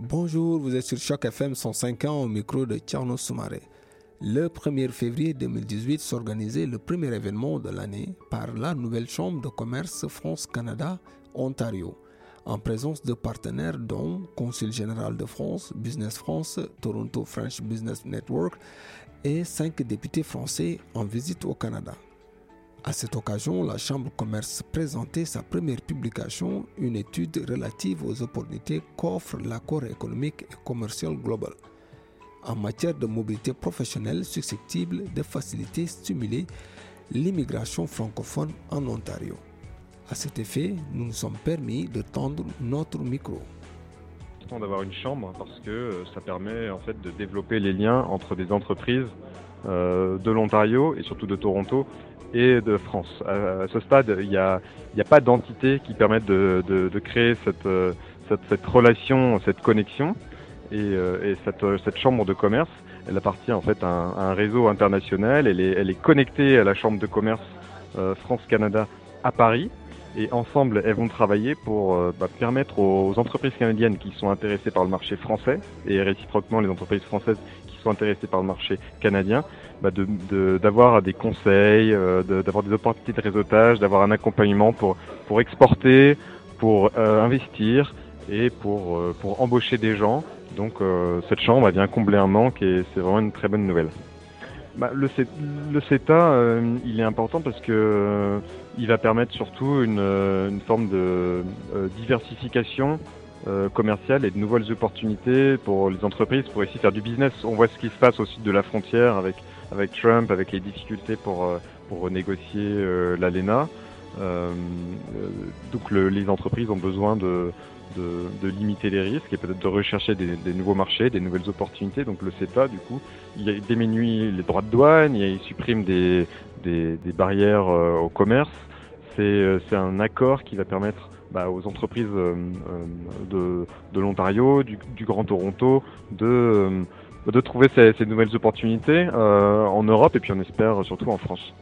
Bonjour, vous êtes sur Choc FM 105 ans au micro de Tcherno Soumaré. Le 1er février 2018 s'organisait le premier événement de l'année par la nouvelle Chambre de commerce France-Canada, Ontario, en présence de partenaires dont Consul général de France, Business France, Toronto French Business Network et cinq députés français en visite au Canada. À cette occasion, la Chambre commerce présentait sa première publication, une étude relative aux opportunités qu'offre l'accord économique et commercial global en matière de mobilité professionnelle susceptible de faciliter et stimuler l'immigration francophone en Ontario. À cet effet, nous nous sommes permis de tendre notre micro d'avoir une chambre parce que euh, ça permet en fait de développer les liens entre des entreprises de l'Ontario et surtout de Toronto et de France. À, ce stade, il n'y a, pas d'entité qui permette de, créer cette, euh, cette, relation, cette connexion. Et, et cette, chambre de commerce, elle appartient en fait à un, réseau international. Elle est connectée à la chambre de commerce France-Canada à Paris. Et ensemble, elles vont travailler pour euh, bah, permettre aux, entreprises canadiennes qui sont intéressées par le marché français et réciproquement les entreprises françaises qui sont intéressées par le marché canadien, bah, d'avoir de, des conseils, euh, d'avoir des opportunités de réseautage, d'avoir un accompagnement pour, pour exporter, pour euh, investir et pour, pour embaucher des gens. Donc cette chambre vient combler un manque et c'est vraiment une très bonne nouvelle. Bah, le, le, CETA, euh, il est important parce que euh, il va permettre surtout une, euh, forme de diversification commerciale et de nouvelles opportunités pour les entreprises pour essayer de faire du business. On voit ce qui se passe au sud de la frontière avec, Trump, avec les difficultés pour, pour renégocier l'ALENA. donc le, les entreprises ont besoin de, de, limiter les risques et peut-être de rechercher des, nouveaux marchés, des nouvelles opportunités. Donc le CETA, du coup, il diminue les droits de douane, il supprime des, des, barrières euh, au commerce. Euh, c'est un accord qui va permettre bah, aux entreprises euh, de, de l'Ontario, du, Grand Toronto, de, de trouver ces, ces nouvelles opportunités en Europe et puis on espère surtout en France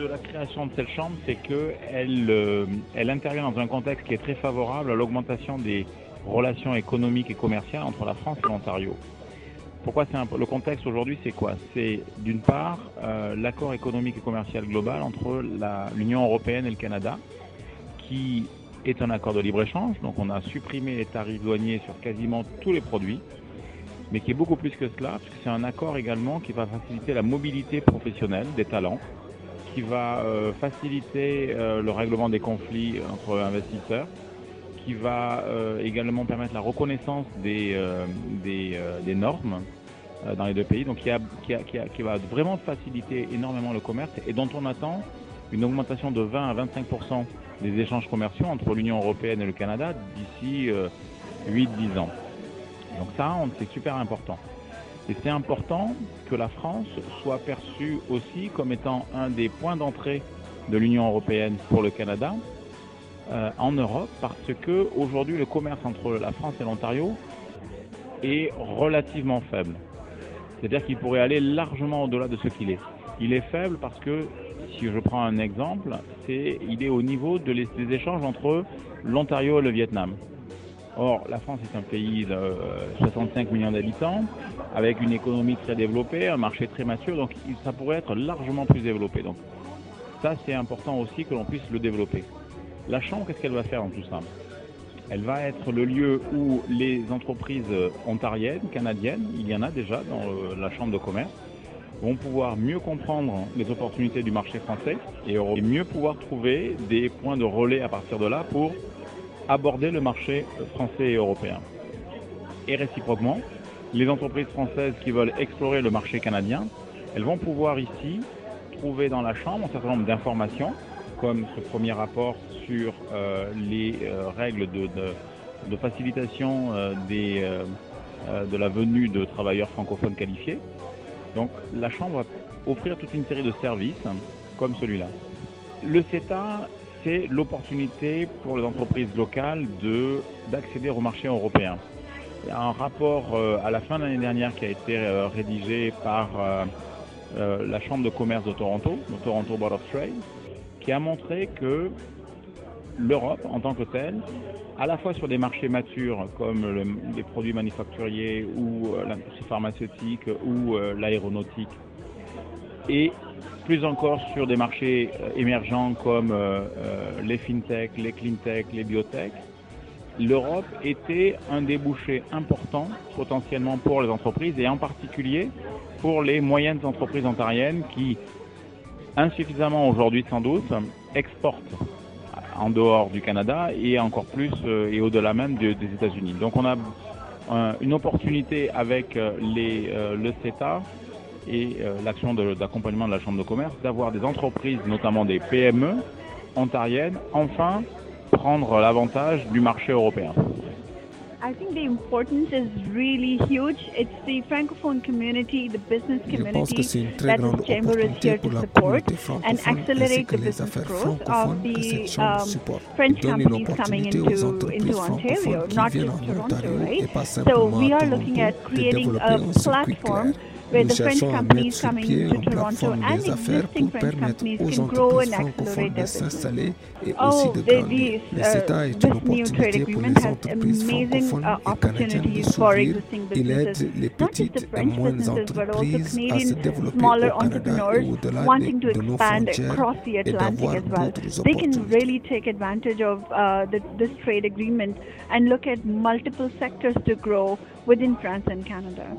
de la création de cette chambre, c'est qu'elle euh, intervient dans un contexte qui est très favorable à l'augmentation des relations économiques et commerciales entre la France et l'Ontario. Pourquoi c'est le contexte aujourd'hui, c'est quoi? C'est d'une part euh, l'accord économique et commercial global entre l'Union européenne et le Canada, qui est un accord de libre-échange. Donc on a supprimé les tarifs douaniers sur quasiment tous les produits, mais qui est beaucoup plus que cela, puisque c'est un accord également qui va faciliter la mobilité professionnelle des talents qui va euh, faciliter euh, le règlement des conflits entre investisseurs, qui va euh, également permettre la reconnaissance des, normes dans les deux pays, donc qui, va vraiment faciliter énormément le commerce et dont on attend une augmentation de 20 à 25% des échanges commerciaux entre l'Union européenne et le Canada d'ici 8-10 ans. Donc ça, c'est super important. Et c'est important que la France soit perçue aussi comme étant un des points d'entrée de l'Union européenne pour le Canada euh, en Europe, parce que aujourd'hui le commerce entre la France et l'Ontario est relativement faible. C'est-à-dire qu'il pourrait aller largement au-delà de ce qu'il est. Il est faible parce que, si je prends un exemple, il est au niveau de des échanges entre l'Ontario et le Vietnam. Or, la France est un pays de 65 euh, millions d'habitants, avec une économie très développée, un marché très mature, donc ça pourrait être largement plus développé. Donc, ça, c'est important aussi que l'on puisse le développer. La Chambre, qu'est-ce qu'elle va faire dans tout ça? Elle va être le lieu où les entreprises ontariennes, canadiennes, il y en a déjà dans euh, la Chambre de commerce, vont pouvoir mieux comprendre les opportunités du marché français et mieux pouvoir trouver des points de relais à partir de là pour aborder le marché français et européen. Et réciproquement, les entreprises françaises qui veulent explorer le marché canadien, elles vont pouvoir ici trouver dans la Chambre un certain nombre d'informations, comme ce premier rapport sur euh, les euh, règles de, facilitation euh, de la venue de travailleurs francophones qualifiés. Donc la Chambre va offrir toute une série de services comme celui-là. Le CETA c'est l'opportunité pour les entreprises locales de d'accéder au marché européen. Il y a un rapport euh, à la fin de l'année dernière qui a été euh, rédigé par euh, la Chambre de commerce de Toronto, le Toronto Board of Trade, qui a montré que l'Europe en tant que telle, à la fois sur des marchés matures comme les produits manufacturiers ou l'industrie pharmaceutique ou l'aéronautique, et plus encore sur des marchés euh, émergents comme les fintech, les cleantech, les biotech, l'Europe était un débouché important potentiellement pour les entreprises et en particulier pour les moyennes entreprises ontariennes qui, insuffisamment aujourd'hui sans doute, exportent en dehors du Canada et encore plus euh, et au-delà même des États-Unis. Donc on a une opportunité avec euh, euh, le CETA et l'action d'accompagnement de, de la Chambre de commerce d'avoir des entreprises, notamment des PME ontariennes, enfin prendre l'avantage du marché européen. I think the importance is really huge. It's the francophone community, the business community that the chamber is here to support and accelerate the business growth of the um, French companies coming into, into Ontario, not just Toronto, right? So we are looking at creating a platform where the French companies coming to Toronto and existing French companies can grow and accelerate their business. Oh, the, the, uh, this new trade agreement has amazing uh, opportunities for existing businesses, not just the French businesses, but also Canadian smaller entrepreneurs wanting to expand across the Atlantic as well. They can really take advantage of uh, the, this trade agreement and look at multiple sectors to grow within France and Canada.